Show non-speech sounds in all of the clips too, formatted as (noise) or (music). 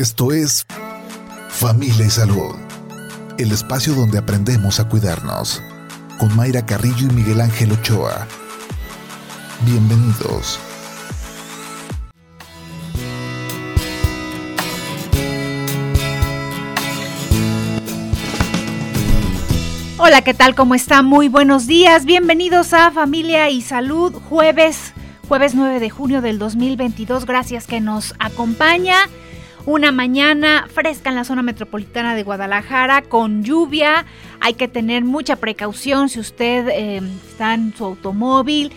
Esto es Familia y Salud, el espacio donde aprendemos a cuidarnos, con Mayra Carrillo y Miguel Ángel Ochoa. Bienvenidos. Hola, ¿qué tal? ¿Cómo está? Muy buenos días. Bienvenidos a Familia y Salud, jueves, jueves 9 de junio del 2022. Gracias que nos acompaña. Una mañana fresca en la zona metropolitana de Guadalajara con lluvia. Hay que tener mucha precaución si usted eh, está en su automóvil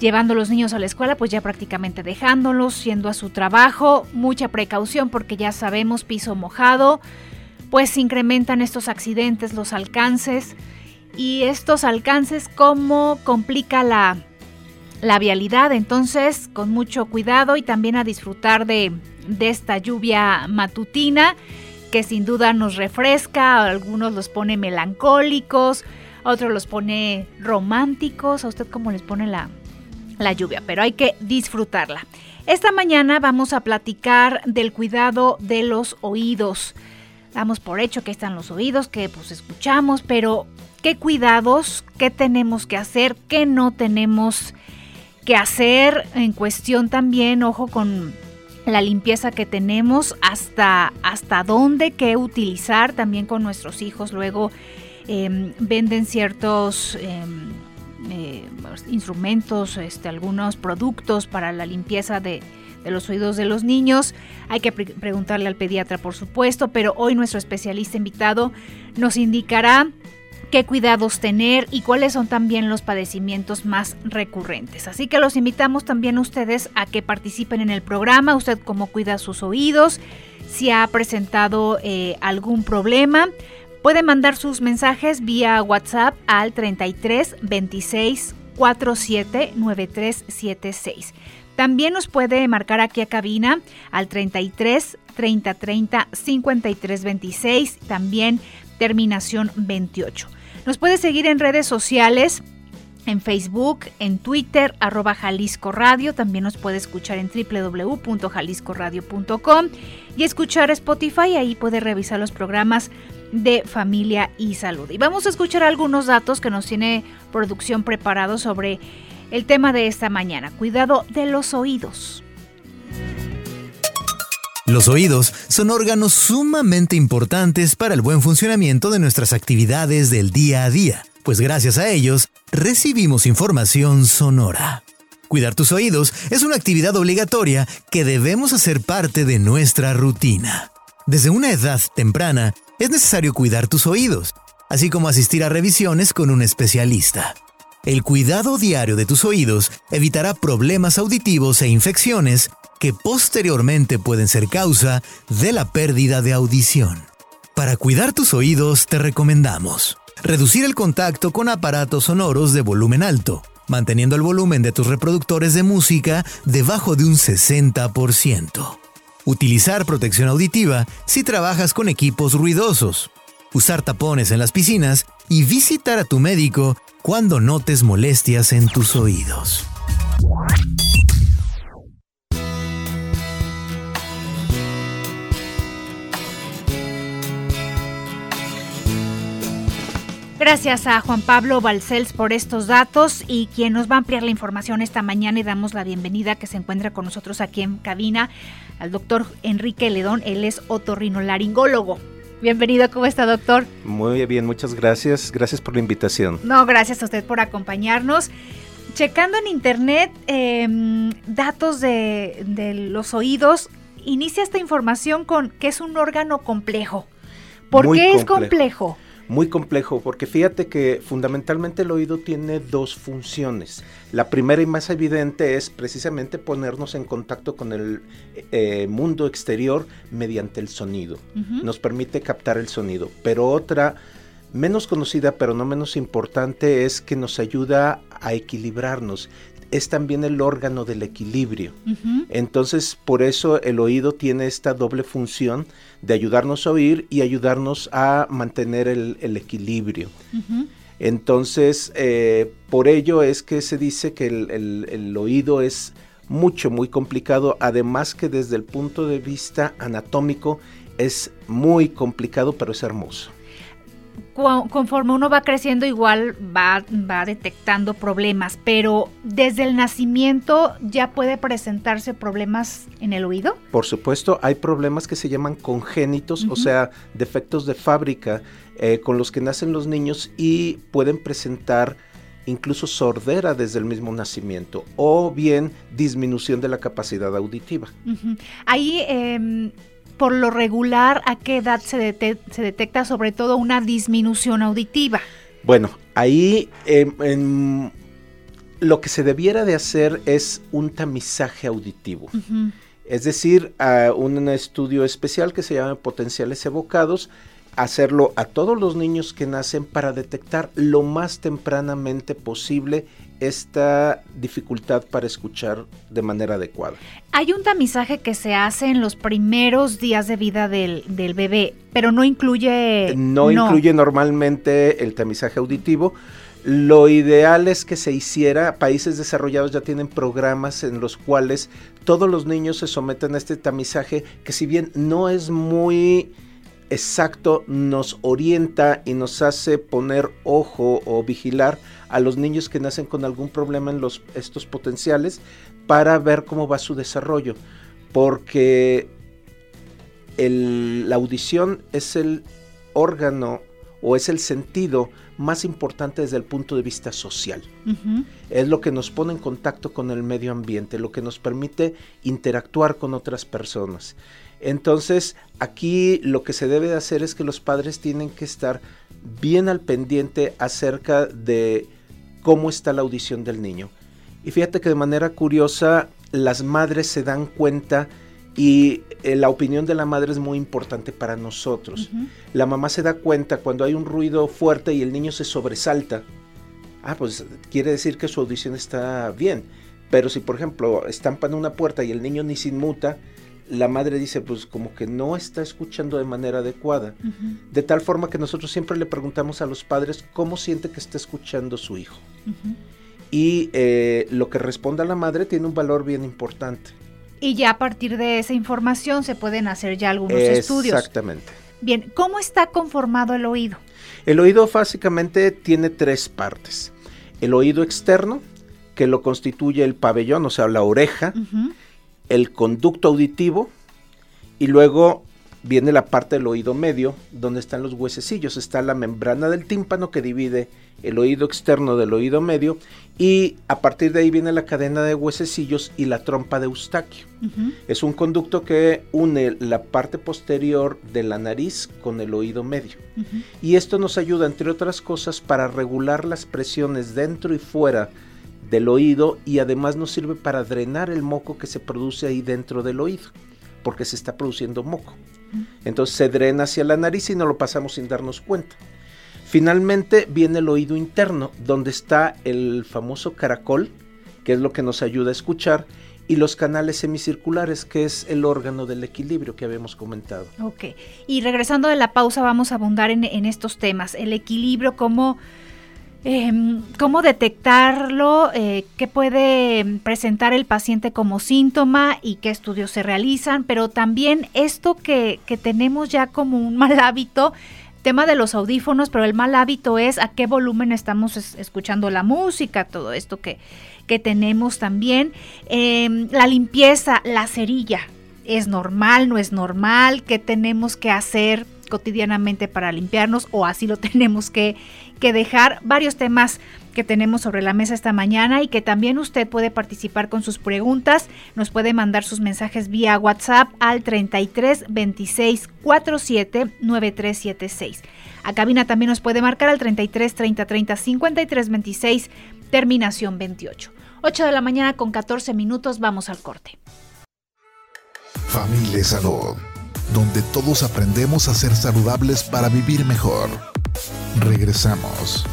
llevando a los niños a la escuela, pues ya prácticamente dejándolos, yendo a su trabajo. Mucha precaución porque ya sabemos piso mojado pues incrementan estos accidentes, los alcances y estos alcances cómo complica la, la vialidad. Entonces, con mucho cuidado y también a disfrutar de, de esta lluvia matutina que sin duda nos refresca, algunos los pone melancólicos, otros los pone románticos, a usted cómo les pone la, la lluvia, pero hay que disfrutarla. Esta mañana vamos a platicar del cuidado de los oídos. Damos por hecho que están los oídos, que pues escuchamos, pero qué cuidados, qué tenemos que hacer, qué no tenemos que hacer en cuestión también, ojo con la limpieza que tenemos, hasta, hasta dónde, qué utilizar también con nuestros hijos. Luego em, venden ciertos... Em, eh, instrumentos, este, algunos productos para la limpieza de, de los oídos de los niños. Hay que preguntarle al pediatra, por supuesto, pero hoy nuestro especialista invitado nos indicará qué cuidados tener y cuáles son también los padecimientos más recurrentes. Así que los invitamos también a ustedes a que participen en el programa, usted cómo cuida sus oídos, si ha presentado eh, algún problema. Puede mandar sus mensajes vía WhatsApp al 33 26 47 9376. También nos puede marcar aquí a cabina al 33 30 30 53 26, también terminación 28. Nos puede seguir en redes sociales, en Facebook, en Twitter, arroba Jalisco Radio. También nos puede escuchar en www.jaliscoradio.com y escuchar Spotify. Ahí puede revisar los programas de familia y salud. Y vamos a escuchar algunos datos que nos tiene producción preparado sobre el tema de esta mañana, cuidado de los oídos. Los oídos son órganos sumamente importantes para el buen funcionamiento de nuestras actividades del día a día, pues gracias a ellos recibimos información sonora. Cuidar tus oídos es una actividad obligatoria que debemos hacer parte de nuestra rutina. Desde una edad temprana es necesario cuidar tus oídos, así como asistir a revisiones con un especialista. El cuidado diario de tus oídos evitará problemas auditivos e infecciones que posteriormente pueden ser causa de la pérdida de audición. Para cuidar tus oídos te recomendamos reducir el contacto con aparatos sonoros de volumen alto, manteniendo el volumen de tus reproductores de música debajo de un 60%. Utilizar protección auditiva si trabajas con equipos ruidosos. Usar tapones en las piscinas y visitar a tu médico cuando notes molestias en tus oídos. Gracias a Juan Pablo Balcells por estos datos y quien nos va a ampliar la información esta mañana y damos la bienvenida que se encuentra con nosotros aquí en cabina al doctor Enrique Ledón, él es otorrinolaringólogo. Bienvenido, ¿cómo está, doctor? Muy bien, muchas gracias. Gracias por la invitación. No, gracias a usted por acompañarnos. Checando en internet em, datos de, de, los oídos, inicia esta información con que es un órgano complejo. ¿Por qué es complejo? Muy complejo porque fíjate que fundamentalmente el oído tiene dos funciones. La primera y más evidente es precisamente ponernos en contacto con el eh, mundo exterior mediante el sonido. Nos permite captar el sonido. Pero otra menos conocida pero no menos importante es que nos ayuda a equilibrarnos es también el órgano del equilibrio. Entonces, por eso el oído tiene esta doble función de ayudarnos a oír y ayudarnos a mantener el, equilibrio. Entonces, eh, por ello es que se dice que el, oído es mucho, muy complicado, además que desde el punto de vista anatómico es muy complicado, pero es hermoso conforme uno va creciendo igual va, va, detectando problemas, pero desde el nacimiento ya puede presentarse problemas en el oído. Por supuesto, hay problemas que se llaman congénitos, o sea, defectos de fábrica eh, con los que nacen los niños y pueden presentar incluso sordera desde el mismo nacimiento o bien disminución de la capacidad auditiva. Ahí em, por lo regular, ¿a qué edad se, detecta sobre todo una disminución auditiva? Bueno, ahí em, lo que se debiera de hacer es un tamizaje auditivo. Es decir, un estudio especial que se llama potenciales evocados, hacerlo a todos los niños que nacen para detectar lo más tempranamente posible esta dificultad para escuchar de manera adecuada. Hay un tamizaje que se hace en los primeros días de vida del, bebé, pero no incluye... No, incluye normalmente el tamizaje auditivo. Lo ideal es que se hiciera, países desarrollados ya tienen programas en los cuales todos los niños se someten a este tamizaje, que si bien no es muy exacto, nos orienta y nos hace poner ojo o vigilar a los niños que nacen con algún problema en los, estos potenciales para ver cómo va su desarrollo. Porque la audición es el órgano o es el sentido más importante desde el punto de vista social. Es lo que nos pone en contacto con el medio ambiente, lo que nos permite interactuar con otras personas. Entonces, aquí lo que se debe de hacer es que los padres tienen que estar bien al pendiente acerca de cómo está la audición del niño. Y fíjate que de manera curiosa las madres se dan cuenta y eh, la opinión de la madre es muy importante para nosotros. La mamá se da cuenta cuando hay un ruido fuerte y el niño se sobresalta. Ah, pues quiere decir que su audición está bien. Pero si, por ejemplo, estampan una puerta y el niño ni se inmuta, la madre dice, pues como que no está escuchando de manera adecuada. De tal forma que nosotros siempre le preguntamos a los padres cómo siente que está escuchando su hijo. Y eh, lo que responda la madre tiene un valor bien importante. Y ya a partir de esa información se pueden hacer ya algunos estudios. Exactamente. Bien, ¿cómo está conformado el oído? El oído básicamente tiene tres partes. El oído externo, que lo constituye el pabellón, o sea, la oreja el conducto auditivo y luego viene la parte del oído medio donde están los huesecillos. Está la membrana del tímpano que divide el oído externo del oído medio y a partir de ahí viene la cadena de huesecillos y la trompa de Eustaquio. Es un conducto que une la parte posterior de la nariz con el oído medio. Y esto nos ayuda, entre otras cosas, para regular las presiones dentro y fuera del oído y además nos sirve para drenar el moco que se produce ahí dentro del oído, porque se está produciendo moco. Entonces se drena hacia la nariz y no lo pasamos sin darnos cuenta. Finalmente viene el oído interno, donde está el famoso caracol, que es lo que nos ayuda a escuchar, y los canales semicirculares, que es el órgano del equilibrio que habíamos comentado. Ok, y regresando de la pausa vamos a abundar en, en estos temas, el equilibrio, como Em, ¿Cómo detectarlo? Eh, ¿Qué puede presentar el paciente como síntoma y qué estudios se realizan? Pero también esto que, tenemos ya como un mal hábito, tema de los audífonos, pero el mal hábito es a qué volumen estamos escuchando la música, todo esto que, que tenemos también. Em, la limpieza, la cerilla, ¿es normal, no es normal? ¿Qué tenemos que hacer cotidianamente para limpiarnos o así lo (laughs) tenemos que, que dejar. Varios temas que tenemos sobre la mesa esta mañana y que también usted puede participar con sus preguntas. Nos puede mandar sus mensajes vía WhatsApp al 33 26 47 9376. A cabina también nos puede marcar al 33 30 30 53 26 terminación 28. 8 de la mañana con 14 minutos, vamos al corte. Familia Salud donde todos aprendemos a ser saludables para vivir mejor. Regresamos.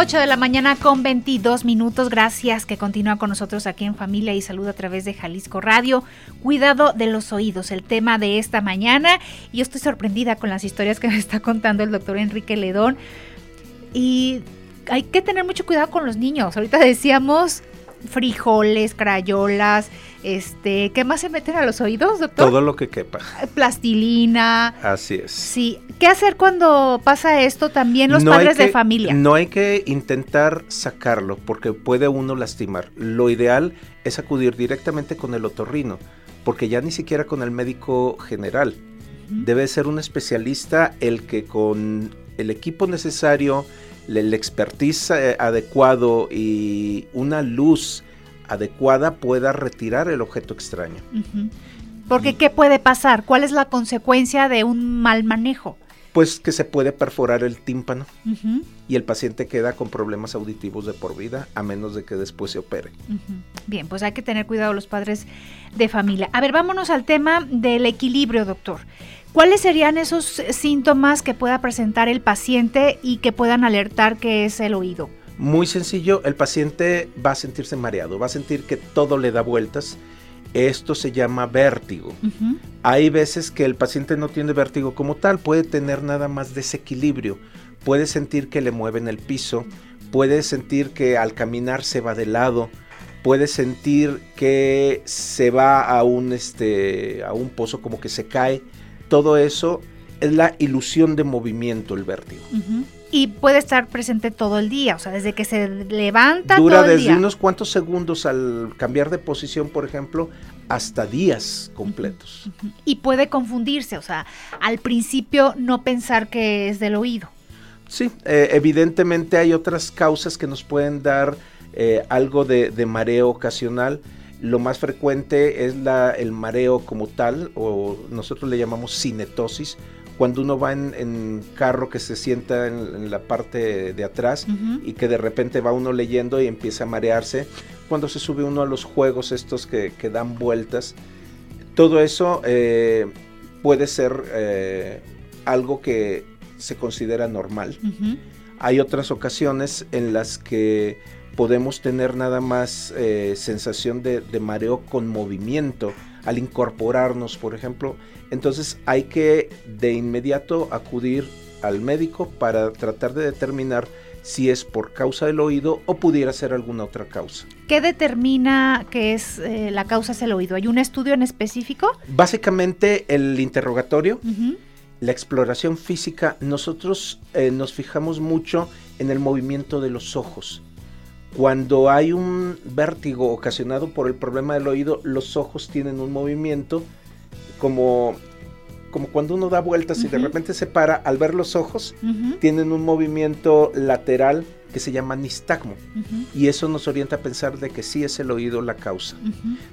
8 de la mañana con 22 minutos. Gracias que continúa con nosotros aquí en Familia y Salud a través de Jalisco Radio. Cuidado de los oídos, el tema de esta mañana. Yo estoy sorprendida con las historias que me está contando el doctor Enrique Ledón. Y hay que tener mucho cuidado con los niños. Ahorita decíamos frijoles, crayolas, este, ¿qué más se meten a los oídos, doctor? Todo lo que quepa. Plastilina. Así es. Sí. ¿Qué hacer cuando pasa esto también los padres de familia? No hay que intentar sacarlo porque puede uno lastimar. Lo ideal es acudir directamente con el otorrino, porque ya ni siquiera con el médico general. Debe ser un especialista el que con el equipo necesario, el expertise eh, adecuado y una luz adecuada pueda retirar el objeto extraño. Porque ¿qué puede pasar? ¿Cuál es la consecuencia de un mal manejo? Pues que se puede perforar el tímpano y el paciente queda con problemas auditivos de por vida a menos de que después se opere. Bien, pues hay que tener cuidado los padres de familia. A ver, vámonos al tema del equilibrio, doctor. ¿Cuáles serían esos síntomas que pueda presentar el paciente y que puedan alertar que es el oído? Muy sencillo, el paciente va a sentirse mareado, va a sentir que todo le da vueltas. Esto se llama vértigo. Hay veces que el paciente no tiene vértigo como tal, puede tener nada más desequilibrio, puede sentir que le mueven el piso, puede sentir que al caminar se va de lado, puede sentir que se va a un, este, a un pozo como que se cae. Todo eso es la ilusión de movimiento, el vértigo y puede estar presente todo el día, o sea, desde que se levanta. Dura desde unos cuantos segundos al cambiar de posición, por ejemplo, hasta días completos. Y puede confundirse, o sea, al principio no pensar que es del oído. Sí, eh, evidentemente hay otras causas que nos pueden dar eh, algo de, de, mareo ocasional. Lo más frecuente es la, el mareo como tal, o nosotros le llamamos cinetosis, cuando uno va en, carro que se sienta en, la parte de atrás y que de repente va uno leyendo y empieza a marearse, cuando se sube uno a los juegos estos que, dan vueltas, todo eso eh, puede ser eh, algo que se considera normal. Hay otras ocasiones en las que podemos tener nada más eh, sensación de, de mareo con movimiento al incorporarnos, por ejemplo, entonces hay que de inmediato acudir al médico para tratar de determinar si es por causa del oído o pudiera ser alguna otra causa. ¿Qué determina que es eh, la causa es el oído? ¿Hay un estudio en específico? Básicamente el interrogatorio, la exploración física, nosotros eh, nos fijamos mucho en el movimiento de los ojos. Cuando hay un vértigo ocasionado por el problema del oído, los ojos tienen un movimiento como, como cuando uno da vueltas y de repente se para, al ver los ojos, tienen un movimiento lateral que se llama nistagmo. Y eso nos orienta a pensar de que sí es el oído la causa.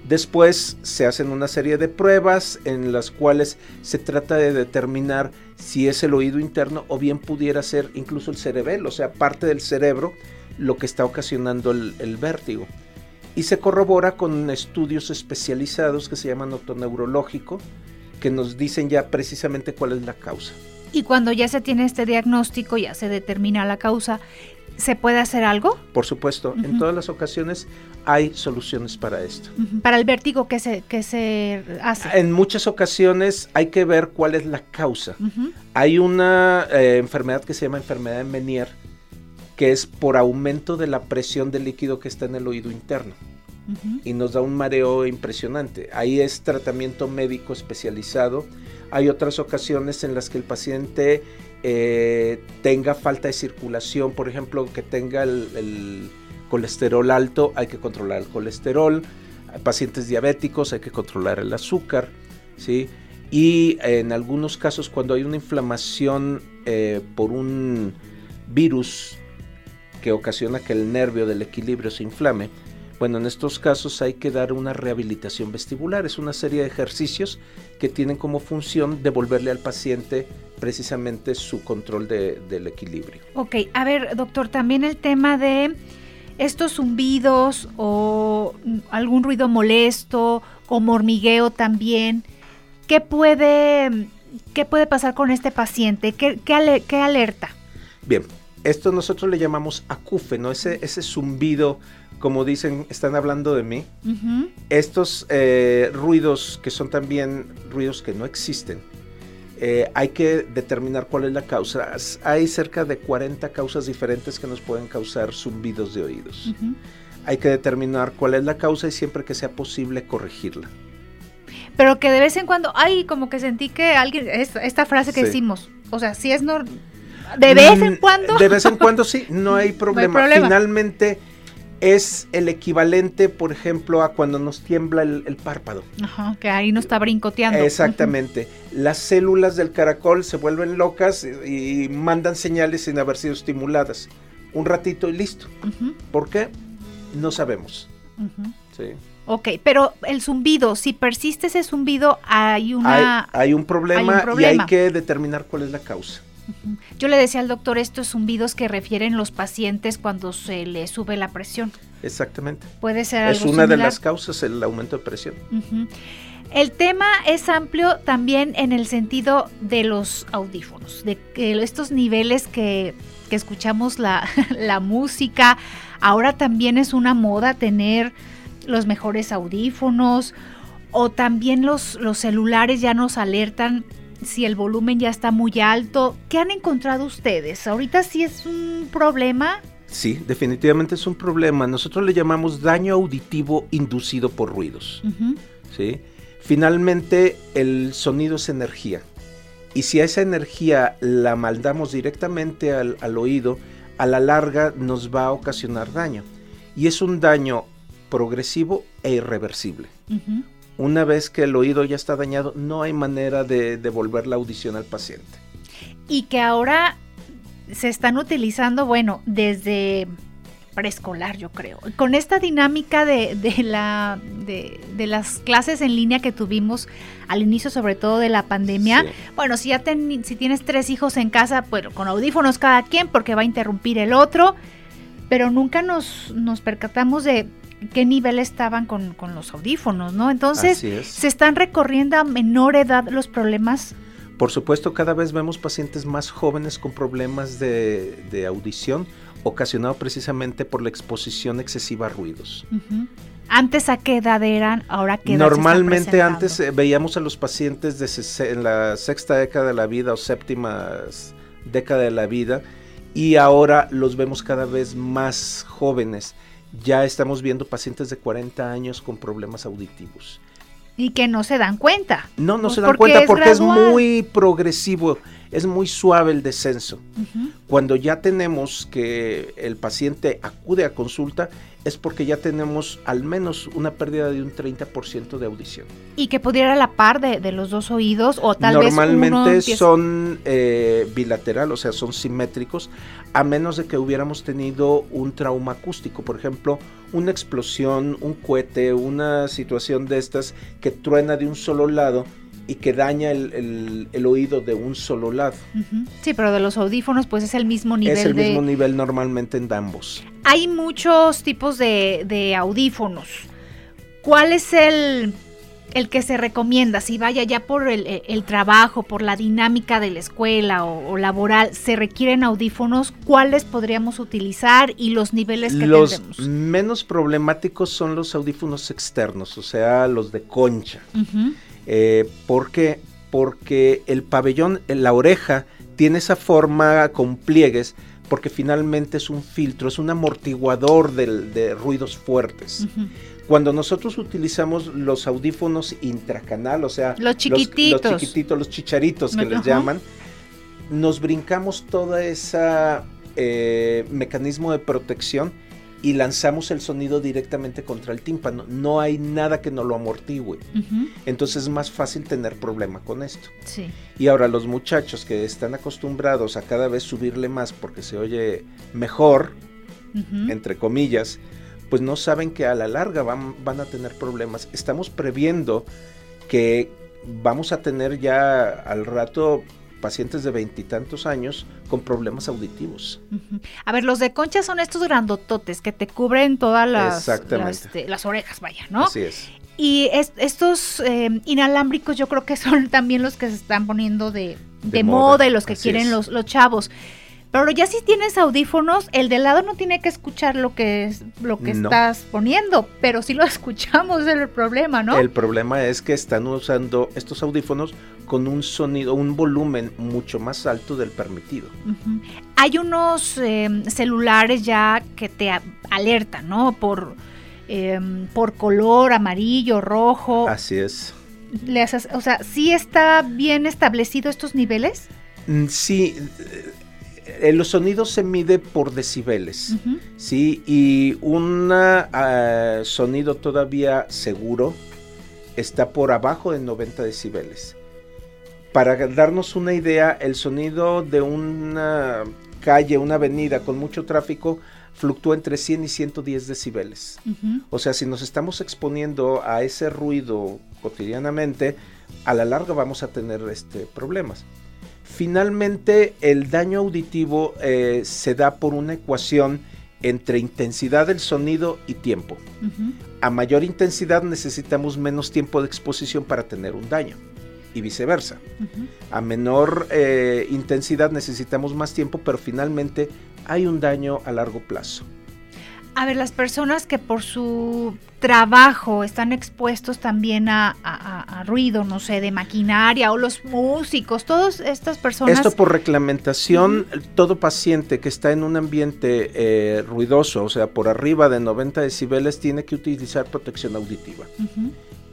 Después se hacen una serie de pruebas en las cuales se trata de determinar si es el oído interno o bien pudiera ser incluso el cerebelo, o sea, parte del cerebro lo que está ocasionando el, vértigo. Y se corrobora con estudios especializados que se llaman otoneurológico, que nos dicen ya precisamente cuál es la causa. Y cuando ya se tiene este diagnóstico, ya se determina la causa, ¿se puede hacer algo? Por supuesto, en todas las ocasiones hay soluciones para esto. Para el vértigo, ¿qué se, qué se hace? En muchas ocasiones hay que ver cuál es la causa. Hay una eh, enfermedad que se llama enfermedad de Menier, que es por aumento de la presión del líquido que está en el oído interno. Y nos da un mareo impresionante. Ahí es tratamiento médico especializado. Hay otras ocasiones en las que el paciente eh, tenga falta de circulación, por ejemplo, que tenga el, colesterol alto, hay que controlar el colesterol. Hay pacientes diabéticos hay que controlar el azúcar. ¿sí? Y en algunos casos, cuando hay una inflamación eh, por un virus que ocasiona que el nervio del equilibrio se inflame, bueno, en estos casos hay que dar una rehabilitación vestibular. Es una serie de ejercicios que tienen como función devolverle al paciente precisamente su control del equilibrio. Ok, a ver, doctor, también el tema de estos zumbidos o algún ruido molesto, o hormigueo también. ¿Qué puede, qué puede pasar con este paciente? ¿Qué, qué alerta? Bien, esto nosotros le llamamos acúfeno, ese, ese zumbido, como dicen, están hablando de mí. Estos eh, ruidos que son también ruidos que no existen, eh, hay que determinar cuál es la causa. Hay cerca de 40 causas diferentes que nos pueden causar zumbidos de oídos. Hay que determinar cuál es la causa y siempre que sea posible corregirla. Pero que de vez en cuando, ay, como que sentí que alguien, esta, esta frase que Sí. decimos, o sea, si es nor- de vez en Mm, cuando. De vez en cuando sí, (laughs) no hay problema. problema. Finalmente es el equivalente, por ejemplo, a cuando nos tiembla el, el párpado. Ajá, que ahí no está brincoteando. Exactamente. Las células del caracol se vuelven locas y, y mandan señales sin haber sido estimuladas. Un ratito y listo. ¿Por qué? No sabemos. Sí. Ok, pero el zumbido, si persiste ese zumbido, hay una... Hay, hay un problema hay un y hay que determinar cuál es la causa. Yo le decía al doctor estos zumbidos que refieren los pacientes cuando se le sube la presión. Exactamente. Puede ser Es algo una de las causas el aumento de presión. El tema es amplio también en el sentido de los audífonos, de que estos niveles que, que escuchamos la, (laughs) la música, ahora también es una moda tener los mejores audífonos o también los, los celulares ya nos alertan si el volumen ya está muy alto. ¿Qué han encontrado ustedes? Ahorita sí es un problema. Sí, definitivamente es un problema. Nosotros le llamamos daño auditivo inducido por ruidos. Ujú, ¿sí? Finalmente, el sonido es energía. Y si a esa energía la maldamos directamente al, al oído, a la larga nos va a ocasionar daño. Y es un daño progresivo e irreversible. ujú. Una vez que el oído ya está dañado, no hay manera de devolver la audición al paciente. y que ahora se están utilizando, bueno, desde preescolar, yo creo. Con esta dinámica de, de la, de, de las clases en línea que tuvimos al inicio, sobre todo de la pandemia, Sí. bueno, si ya ten- si tienes tres hijos en casa, bueno, con audífonos cada quien, porque va a interrumpir el otro, pero nunca nos, nos percatamos de qué nivel estaban con, con los audífonos, ¿no? Entonces, es. se están recorriendo a menor edad los problemas. Por supuesto, cada vez vemos pacientes más jóvenes con problemas de, de audición ocasionado precisamente por la exposición excesiva a ruidos. Antes a qué edad eran, ahora qué edad Normalmente antes eh, veíamos a los pacientes de en la sexta década de la vida o séptima década de la vida y ahora los vemos cada vez más jóvenes. Ya estamos viendo pacientes de 40 años con problemas auditivos. Y que no se dan cuenta. No, no Pues se dan porque cuenta es porque es muy progresivo, es muy suave el descenso. Cuando ya tenemos que el paciente acude a consulta es porque ya tenemos al menos una pérdida de un 30% de audición. Y que pudiera a la par de, de los dos oídos o tal vez uno Normalmente son eh, bilateral, o sea, son simétricos, a menos de que hubiéramos tenido un trauma acústico, por ejemplo, una explosión, un cohete, una situación de estas que truena de un solo lado y que daña el, el- el oído de un solo lado. Sí, pero de los audífonos pues es el mismo nivel es el de... mismo nivel normalmente en ambos. Hay muchos tipos de, de audífonos. ¿Cuál es el, el que se recomienda? Si vaya ya por el, el trabajo, por la dinámica de la escuela o, o laboral, ¿se requieren audífonos? ¿Cuáles podríamos utilizar y los niveles que Los tendremos? menos problemáticos son los audífonos externos, o sea, los de concha. Ujú. Eh, ¿Por qué? Porque el pabellón, eh, la oreja, tiene esa forma con pliegues porque finalmente es un filtro, es un amortiguador del- de ruidos fuertes. Cuando nosotros utilizamos los audífonos intracanal, o sea, Los chiquititos. los, chiquititos, los chicharitos que les Ajá. llaman, nos brincamos toda esa eh, mecanismo de protección y lanzamos el sonido directamente contra el tímpano. No hay nada que nos lo amortigue. Ujú. Entonces es más fácil tener problema con esto. Sí. Y ahora los muchachos que están acostumbrados a cada vez subirle más porque se oye mejor, entre comillas, pues no saben que a la larga van, van a tener problemas. Estamos previendo que vamos a tener ya al rato pacientes de veintitantos años con problemas auditivos. A ver, los de concha son estos grandototes que te cubren todas las, las, este, las orejas, vaya, ¿no? Así es. Y es- estos eh, inalámbricos yo creo que son también los que se están poniendo de, de De moda, moda, y los que así quieren los, los chavos. Pero ya si tienes audífonos, el de lado no tiene que escuchar lo que es lo que estás poniendo, pero si lo (laughs) escuchamos es el problema, ¿no? El problema es que están usando estos audífonos con un sonido, un volumen mucho más alto del permitido. Hay unos em, celulares ya que te alertan, ¿no? Por, em, por color, amarillo, rojo. Así es. Le o sea, ¿sí está bien establecido estos niveles? Mm, sí, eh, los sonidos se mide por decibeles, ¿sí? Y un ah, sonido todavía seguro está por abajo de 90 decibeles. Para darnos una idea, el sonido de una calle, una avenida con mucho tráfico fluctúa entre 100 y 110 decibeles. O sea, si nos estamos exponiendo a ese ruido cotidianamente, a la larga vamos a tener este, problemas. Finalmente, el daño auditivo eh, se da por una ecuación entre intensidad del sonido y tiempo. A mayor intensidad necesitamos menos tiempo de exposición para tener un daño y viceversa. A menor eh, intensidad necesitamos más tiempo, pero finalmente hay un daño a largo plazo. A ver, las personas que por su trabajo están expuestos también a, ruido, no sé, de maquinaria o los músicos, todas estas personas. Esto por reglamentación, todo paciente que está en un ambiente eh, ruidoso, o sea, por arriba de 90 decibeles, tiene que utilizar protección auditiva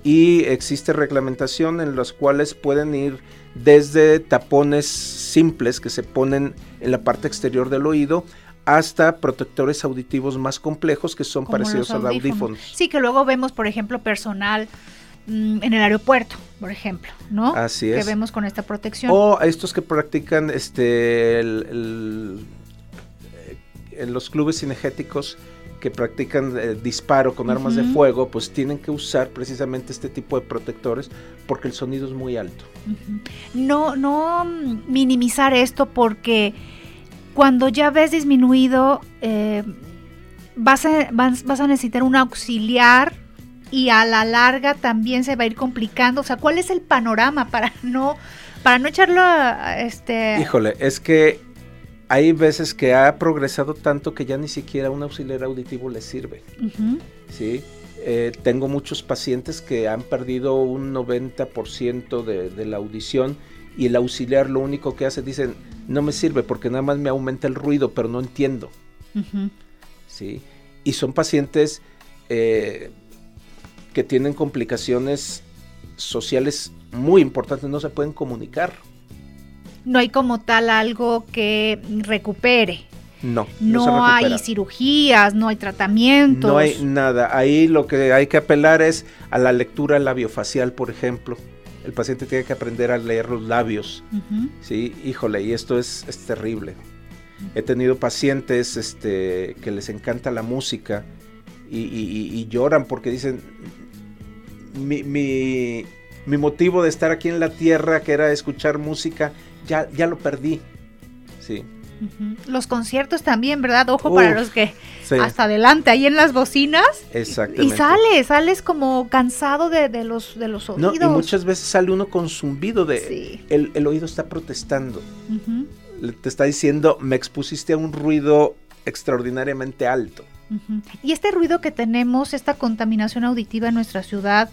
y existe reglamentación en las cuales pueden ir desde tapones simples que se ponen en la parte exterior del oído hasta protectores auditivos más complejos que son parecidos al audífono. Sí, que luego vemos, por ejemplo, personal mm, en el aeropuerto, por ejemplo, ¿no? Así es. Que vemos con esta protección. O estos que practican este el, eh, en los clubes cinegéticos que practican eh, disparo con armas de fuego, pues tienen que usar precisamente este tipo de protectores porque el sonido es muy alto. No, no minimizar esto porque cuando ya ves disminuido, eh, vas, a, vas, a necesitar un auxiliar y a la larga también se va a ir complicando. O sea, ¿cuál es el panorama para no, para no echarlo a, este... Híjole, es que hay veces que ha progresado tanto que ya ni siquiera un auxiliar auditivo le sirve. ¿sí? Eh, tengo muchos pacientes que han perdido un 90% de, de, la audición y el auxiliar lo único que hace, dicen, no me sirve porque nada más me aumenta el ruido, pero no entiendo. ¿sí? Y son pacientes eh, que tienen complicaciones sociales muy importantes, no se pueden comunicar no hay como tal algo que recupere. No, no, no hay cirugías, no hay tratamientos. No hay nada. Ahí lo que hay que apelar es a la lectura labiofacial, por ejemplo. El paciente tiene que aprender a leer los labios. Sí, híjole, y esto es, terrible. He tenido pacientes este, que les encanta la música y, lloran porque dicen, mi, mi, mi motivo de estar aquí en la tierra, que era escuchar música, ya, ya lo perdí. Sí. Los conciertos también, ¿verdad? Ojo para los que hasta adelante, ahí en las bocinas. Exactamente. Y sales, sales como cansado de, los, de los oídos. No, y muchas veces sale uno con zumbido de... El, oído está protestando. Te está diciendo, me expusiste a un ruido extraordinariamente alto. Y este ruido que tenemos, esta contaminación auditiva en nuestra ciudad,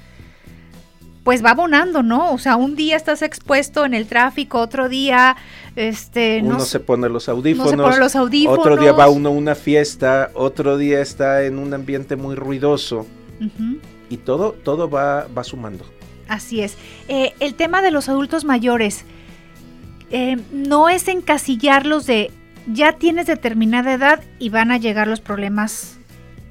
pues va abonando, ¿no? O sea, un día estás expuesto en el tráfico, otro día, este, uno se pone los audífonos, no se pone los audífonos, otro día va uno a una fiesta, otro día está en un ambiente muy ruidoso y todo, todo va, va sumando. Así es. Eh, el tema de los adultos mayores eh, no es encasillarlos de ya tienes determinada edad y van a llegar los problemas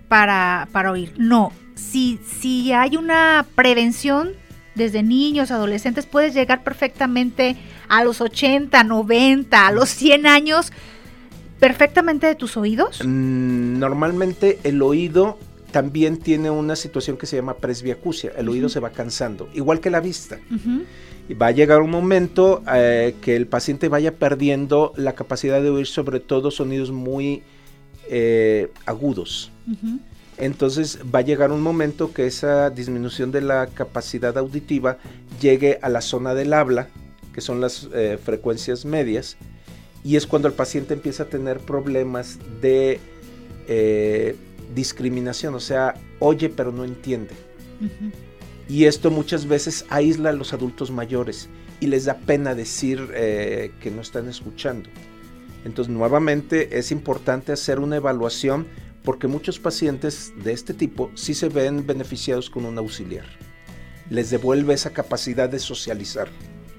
para, para oír. No, si, si hay una prevención desde niños, adolescentes, puedes llegar perfectamente a los 80, 90, a los 100 años, perfectamente de tus oídos? Mm, normalmente el oído también tiene una situación que se llama presbiacusia, el oído se va cansando, igual que la vista. Y va a llegar un momento eh, que el paciente vaya perdiendo la capacidad de oír sobre todo sonidos muy eh, agudos. Entonces va a llegar un momento que esa disminución de la capacidad auditiva llegue a la zona del habla, que son las eh, frecuencias medias, y es cuando el paciente empieza a tener problemas de eh, discriminación, o sea, oye pero no entiende. Y esto muchas veces aísla a los adultos mayores y les da pena decir eh, que no están escuchando. Entonces, nuevamente es importante hacer una evaluación porque muchos pacientes de este tipo sí se ven beneficiados con un auxiliar. Les devuelve esa capacidad de socializar.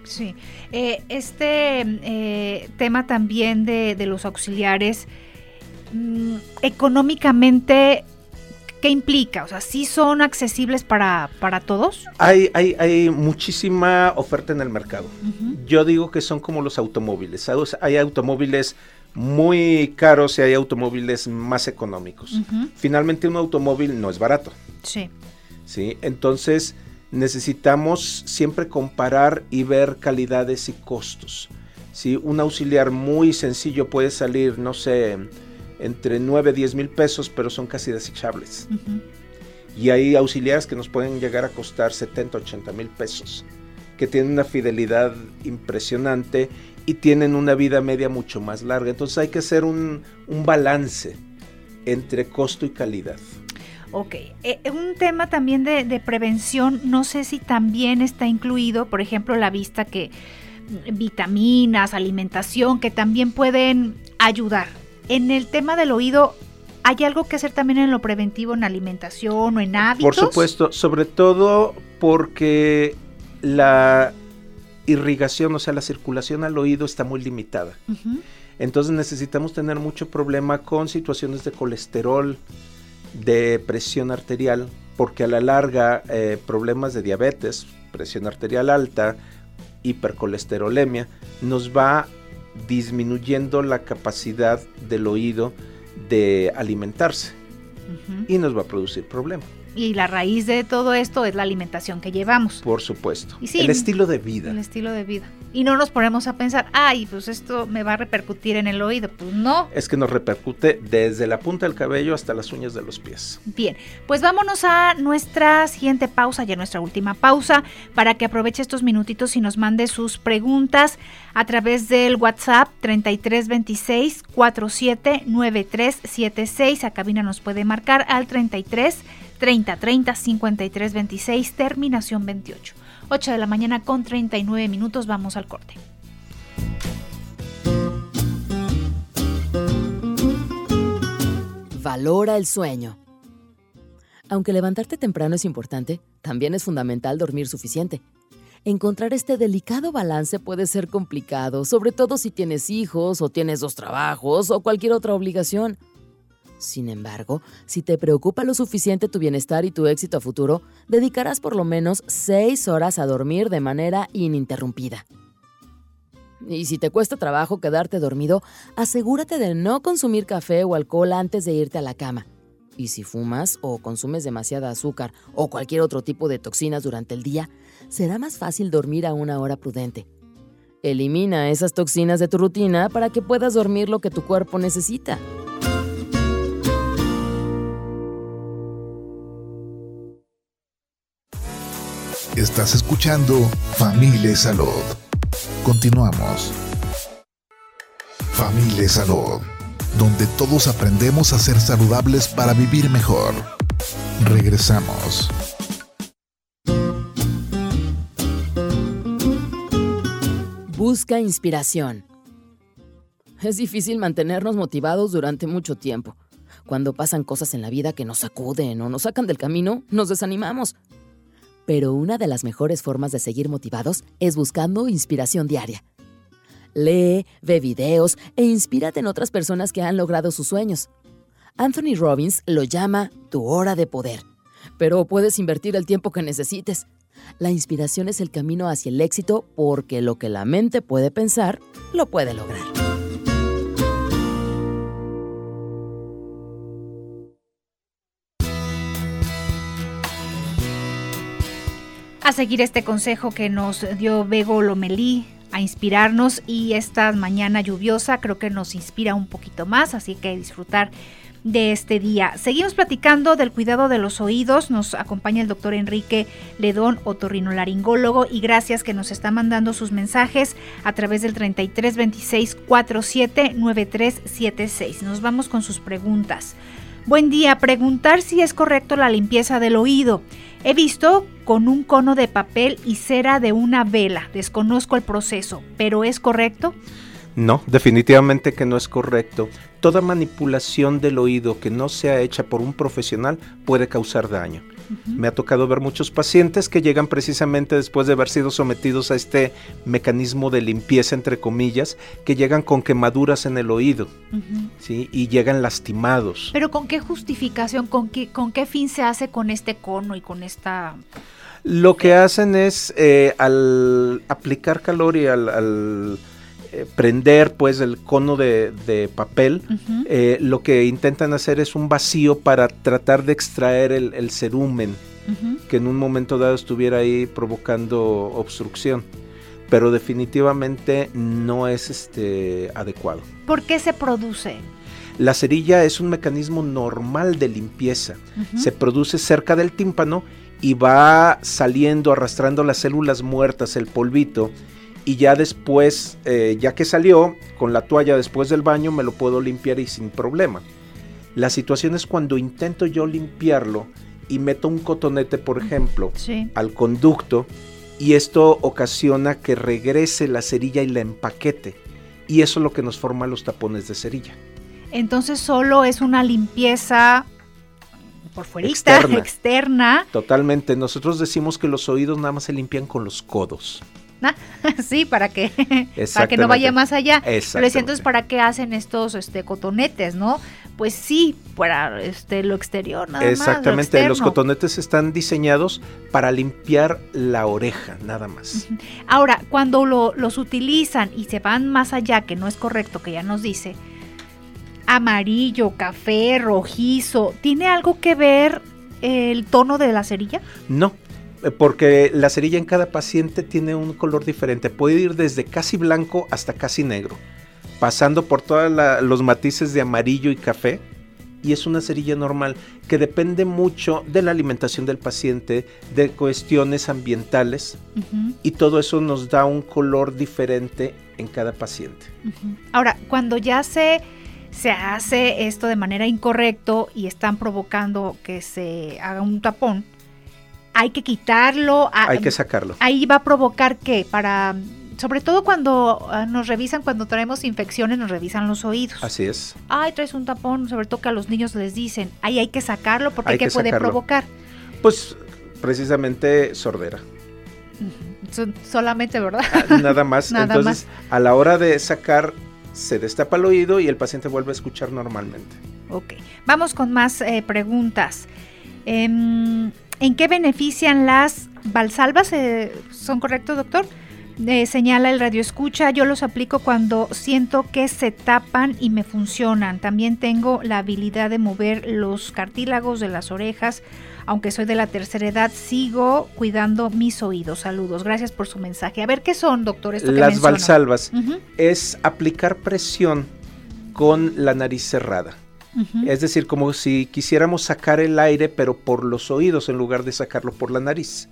Sí, eh, este eh, tema también de, los auxiliares, mm, económicamente, ¿qué implica? O sea, ¿sí son accesibles para, para todos? Hay, hay, hay, muchísima oferta en el mercado. Yo digo que son como los automóviles. Hay automóviles muy caros y hay automóviles más económicos. Finalmente un automóvil no es barato. Sí. Sí, entonces necesitamos siempre comparar y ver calidades y costos. Si un auxiliar muy sencillo puede salir, no sé, entre 9 y 10 mil pesos, pero son casi desechables. Y hay auxiliares que nos pueden llegar a costar 70, 80 mil pesos, que tienen una fidelidad impresionante y tienen una vida media mucho más larga. Entonces hay que hacer un, un balance entre costo y calidad. Ok, eh, un tema también de, prevención, no sé si también está incluido, por ejemplo, la vista que mm, vitaminas, alimentación, que también pueden ayudar. En el tema del oído, ¿hay algo que hacer también en lo preventivo, en alimentación o en hábitos? Por supuesto, sobre todo porque la irrigación, o sea, la circulación al oído está muy limitada. Entonces necesitamos tener mucho problema con situaciones de colesterol, de presión arterial, porque a la larga eh, problemas de diabetes, presión arterial alta, hipercolesterolemia, nos va disminuyendo la capacidad del oído de alimentarse y nos va a producir problemas y la raíz de todo esto es la alimentación que llevamos. Por supuesto. el estilo de vida. El estilo de vida. Y no nos ponemos a pensar, ay, pues esto me va a repercutir en el oído. Pues no. Es que nos repercute desde la punta del cabello hasta las uñas de los pies. Bien, pues vámonos a nuestra siguiente pausa, ya nuestra última pausa, para que aproveche estos minutitos y nos mande sus preguntas a través del WhatsApp 3326 479376. A cabina nos puede marcar al 33 30 30 53 26, terminación 28. 8 de la mañana con 39 minutos, vamos al corte. Valora el sueño. Aunque levantarte temprano es importante, también es fundamental dormir suficiente. Encontrar este delicado balance puede ser complicado, sobre todo si tienes hijos o tienes dos trabajos o cualquier otra obligación. Sin embargo, si te preocupa lo suficiente tu bienestar y tu éxito a futuro, dedicarás por lo menos 6 horas a dormir de manera ininterrumpida. Y si te cuesta trabajo quedarte dormido, asegúrate de no consumir café o alcohol antes de irte a la cama. Y si fumas o consumes demasiada azúcar o cualquier otro tipo de toxinas durante el día, será más fácil dormir a una hora prudente. Elimina esas toxinas de tu rutina para que puedas dormir lo que tu cuerpo necesita. Estás escuchando Familia Salud. Continuamos. Familia Salud, donde todos aprendemos a ser saludables para vivir mejor. Regresamos. Busca inspiración. Es difícil mantenernos motivados durante mucho tiempo. Cuando pasan cosas en la vida que nos sacuden o nos sacan del camino, nos desanimamos pero una de las mejores formas de seguir motivados es buscando inspiración diaria. Lee, ve videos e inspírate en otras personas que han logrado sus sueños. Anthony Robbins lo llama tu hora de poder, pero puedes invertir el tiempo que necesites. La inspiración es el camino hacia el éxito porque lo que la mente puede pensar, lo puede lograr. A seguir este consejo que nos dio Bego Lomelí, a inspirarnos y esta mañana lluviosa creo que nos inspira un poquito más, así que disfrutar de este día. Seguimos platicando del cuidado de los oídos. Nos acompaña el doctor Enrique Ledón, otorrinolaringólogo, y gracias que nos está mandando sus mensajes a través del 33 26 47 9376. Nos vamos con sus preguntas. Buen día, preguntar si es correcto la limpieza del oído. He visto con un cono de papel y cera de una vela. Desconozco el proceso, pero ¿es correcto? No, definitivamente que no es correcto. Toda manipulación del oído que no sea hecha por un profesional puede causar daño. Me ha tocado ver muchos pacientes que llegan precisamente después de haber sido sometidos a este mecanismo de limpieza, entre comillas, que llegan con quemaduras en el oído ¿sí? y llegan lastimados. Pero ¿con qué justificación, con qué, con qué fin se hace con este cono y con esta... Lo que hacen es eh, al aplicar calor y al eh, prender pues el cono de, papel, eh, lo que intentan hacer es un vacío para tratar de extraer el, cerumen que en un momento dado estuviera ahí provocando obstrucción. Pero definitivamente no es este adecuado. ¿Por qué se produce? La cerilla es un mecanismo normal de limpieza. Se produce cerca del tímpano y va saliendo, arrastrando las células muertas, el polvito, y ya después, eh, ya que salió, con la toalla después del baño me lo puedo limpiar y sin problema. La situación es cuando intento yo limpiarlo y meto un cotonete, por ejemplo, al conducto y esto ocasiona que regrese la cerilla y la empaquete. Y eso es lo que nos forma los tapones de cerilla. Entonces solo es una limpieza por fuera externa. (laughs) externa. Totalmente. Nosotros decimos que los oídos nada más se limpian con los codos. (laughs) sí, para que, (laughs) para que no vaya más allá. Pero entonces, ¿para qué hacen estos este, cotonetes, no? Pues sí, para este, lo exterior, nada Exactamente, más. los cotonetes están diseñados para limpiar la oreja, nada más. Ahora, cuando los utilizan y se van más allá, que no es correcto, que ya nos dice, amarillo, café, rojizo, ¿tiene algo que ver el tono de la cerilla? No, porque la cerilla en cada paciente tiene un color diferente. Puede ir desde casi blanco hasta casi negro, pasando por todos los matices de amarillo y café. Y es una cerilla normal que depende mucho de la alimentación del paciente, de cuestiones ambientales y todo eso nos da un color diferente en cada paciente. Ahora, cuando ya se, se hace esto de manera incorrecto y están provocando que se haga un tapón, hay que quitarlo. hay que sacarlo. Ahí va a provocar qué? Para, sobre todo cuando ah, nos revisan, cuando traemos infecciones, nos revisan los oídos. Así es. Ay, traes un tapón, sobre todo que a los niños les dicen, ahí hay que sacarlo porque ¿qué puede provocar? Pues precisamente sordera. Solamente, ¿verdad? Ah, (laughs) nada más. Entonces, a la hora de sacar, se destapa el oído y el paciente vuelve a escuchar normalmente. Ok, vamos con más eh, preguntas. Em, ¿En qué benefician las valsalvas? Eh, ¿Son correctos, doctor? Eh, señala el radio escucha, yo los aplico cuando siento que se tapan y me funcionan. También tengo la habilidad de mover los cartílagos de las orejas. Aunque soy de la tercera edad, sigo cuidando mis oídos. Saludos, gracias por su mensaje. A ver, ¿qué son, doctor? las valsalvas es aplicar presión con la nariz cerrada. Es decir, como si quisiéramos sacar el aire, pero por los oídos en lugar de sacarlo por la nariz.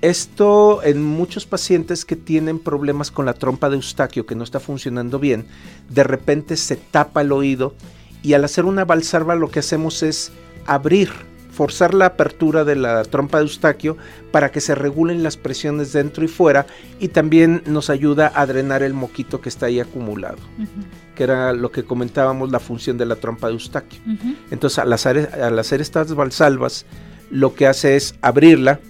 Esto en muchos pacientes que tienen problemas con la trompa de eustaquio, que no está funcionando bien, de repente se tapa el oído y al hacer una valsalva lo que hacemos es abrir forzar la apertura de la trompa de Eustaquio para que se regulen las presiones dentro y fuera y también nos ayuda a drenar el moquito que está ahí acumulado, que era lo que comentábamos la función de la trompa de Eustaquio. Entonces al hacer, al hacer estas valsalvas lo que hace es abrirla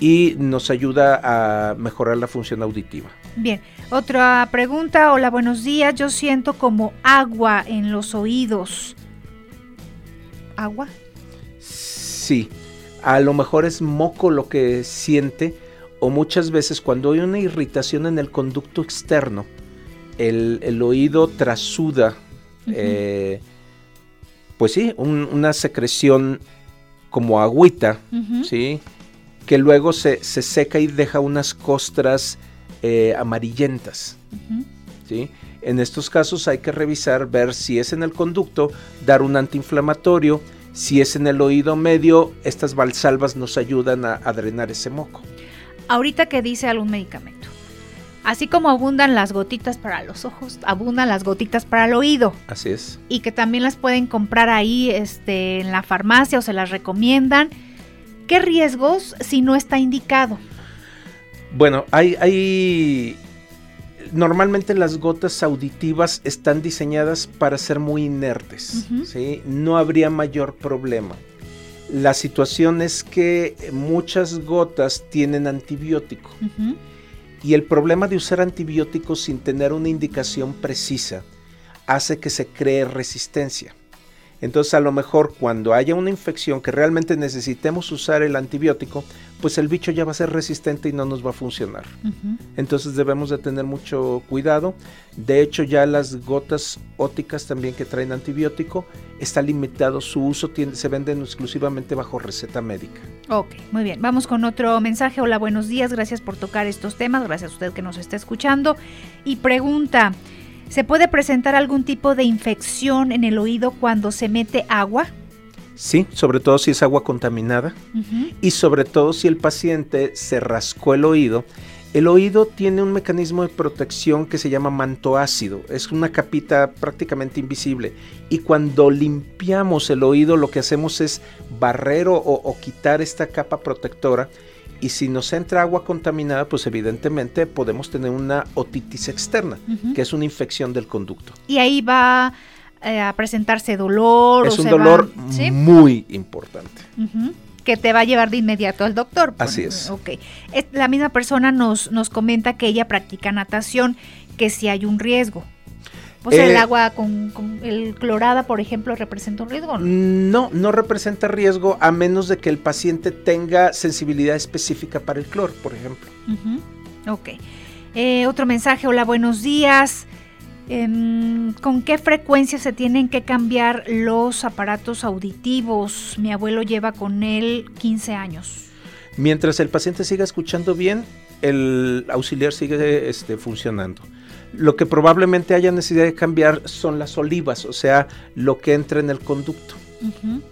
y nos ayuda a mejorar la función auditiva. Bien, otra pregunta. Hola, buenos días. Yo siento como agua en los oídos. ¿Agua? Sí, a lo mejor es moco lo que siente o muchas veces cuando hay una irritación en el conducto externo, el, oído trasuda, eh, pues sí, una secreción como agüita, ¿sí? Que luego se, seca y deja unas costras eh, amarillentas, ¿sí? En estos casos hay que revisar, ver si es en el conducto, dar un antiinflamatorio, si es en el oído medio, estas valsalvas nos ayudan a, a drenar ese moco. Ahorita que dice algún medicamento. Así como abundan las gotitas para los ojos, abundan las gotitas para el oído. Así es. Y que también las pueden comprar ahí este, en la farmacia o se las recomiendan. ¿Qué riesgos si no está indicado? Bueno, hay, hay normalmente las gotas auditivas están diseñadas para ser muy inertes, ¿sí? No habría mayor problema. La situación es que muchas gotas tienen antibiótico. Y el problema de usar antibióticos sin tener una indicación precisa hace que se cree resistencia. Entonces a lo mejor cuando haya una infección que realmente necesitemos usar el antibiótico, pues el bicho ya va a ser resistente y no nos va a funcionar. Entonces debemos de tener mucho cuidado. De hecho ya las gotas óticas también que traen antibiótico está limitado su uso, se venden exclusivamente bajo receta médica. Ok, muy bien. Vamos con otro mensaje. Hola, buenos días. Gracias por tocar estos temas. Gracias a usted que nos está escuchando. Y pregunta. ¿Se puede presentar algún tipo de infección en el oído cuando se mete agua? Sí, sobre todo si es agua contaminada. Y sobre todo si el paciente se rascó el oído. El oído tiene un mecanismo de protección que se llama manto ácido, es una capita prácticamente invisible. Y cuando limpiamos el oído lo que hacemos es barrer o, o quitar esta capa protectora. Y si nos entra agua contaminada, pues evidentemente podemos tener una otitis externa, que es una infección del conducto. Y ahí va eh, a presentarse dolor. Es un dolor muy importante. Que te va a llevar de inmediato al doctor. Así es. Ok. La misma persona nos, nos comenta que ella practica natación, que si hay un riesgo. O sea, el eh, agua con, el clorada, por ejemplo, representa un riesgo. ¿no? no, representa riesgo a menos de que el paciente tenga sensibilidad específica para el cloro, por ejemplo. Ok. Eh, otro mensaje, hola, buenos días. Em, ¿Con qué frecuencia se tienen que cambiar los aparatos auditivos? Mi abuelo lleva con él 15 años. Mientras el paciente siga escuchando bien, el auxiliar sigue este, funcionando. Lo que probablemente haya necesidad de cambiar son las olivas, o sea, lo que entra en el conducto.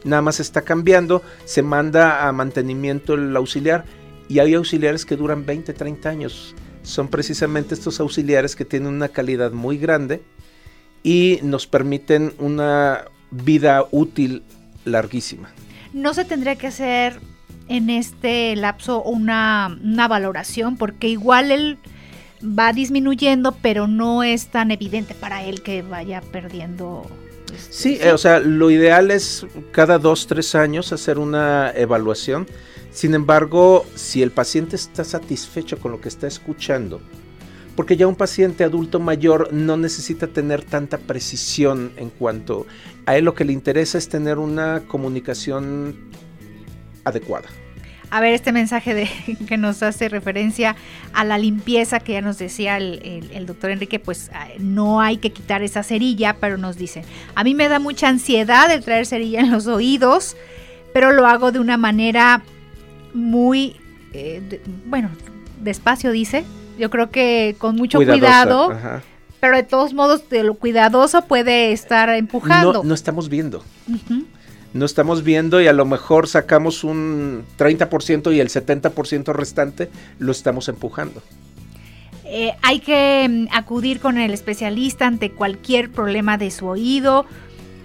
Nada más está cambiando, se manda a mantenimiento el auxiliar y hay auxiliares que duran 20, 30 años. Son precisamente estos auxiliares que tienen una calidad muy grande y nos permiten una vida útil larguísima. No se tendría que hacer en este lapso una, una valoración porque igual el va disminuyendo, pero no es tan evidente para él que vaya perdiendo. Este, sí, o sea, lo ideal es cada dos, tres años hacer una evaluación. Sin embargo, si el paciente está satisfecho con lo que está escuchando, porque ya un paciente adulto mayor no necesita tener tanta precisión en cuanto a él lo que le interesa es tener una comunicación adecuada a ver este mensaje de, (laughs) que nos hace referencia a la limpieza que ya nos decía el, doctor Enrique, pues ah, no hay que quitar esa cerilla, pero nos dice, a mí me da mucha ansiedad el traer cerilla en los oídos, pero lo hago de una manera muy, eh, bueno, despacio dice, yo creo que con mucho cuidado. Pero de todos modos, de lo cuidadoso puede estar empujando. No, estamos viendo no estamos viendo y a lo mejor sacamos un 30% y el 70% restante lo estamos empujando. Eh, hay que mm, acudir con el especialista ante cualquier problema de su oído.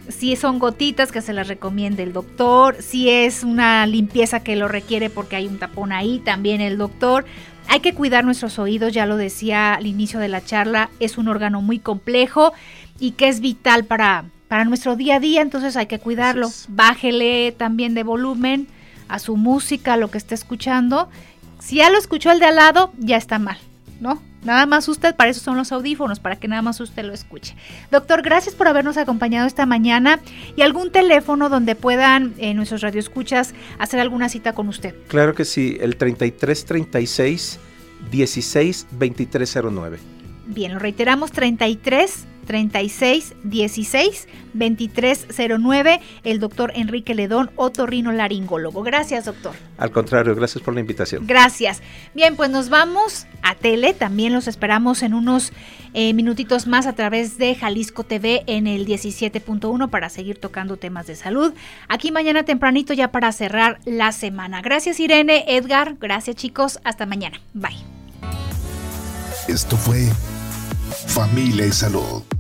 Si son gotitas que se las recomiende el doctor, si es una limpieza que lo requiere porque hay un tapón ahí, también el doctor. Hay que cuidar nuestros oídos, ya lo decía al inicio de la charla, es un órgano muy complejo y que es vital para, para nuestro día a día, entonces hay que cuidarlo. Bájele también de volumen a su música, lo que esté escuchando. Si ya lo escuchó el de al lado, ya está mal, ¿no? Nada más usted, para eso son los audífonos, para que nada más usted lo escuche. Doctor, gracias por habernos acompañado esta mañana y algún teléfono donde puedan eh, nuestros radioescuchas hacer alguna cita con usted. Claro que sí, el 3336 16 2309. Bien, lo reiteramos, 33 36 16 2309, el doctor Enrique Ledón, otorrino laringólogo. Gracias, doctor. Al contrario, gracias por la invitación. Gracias. Bien, pues nos vamos a tele, también los esperamos en unos eh, minutitos más a través de Jalisco TV en el 17.1 para seguir tocando temas de salud. Aquí mañana tempranito ya para cerrar la semana. Gracias Irene, Edgar, gracias chicos, hasta mañana. Bye. Esto fue Familia y Salud.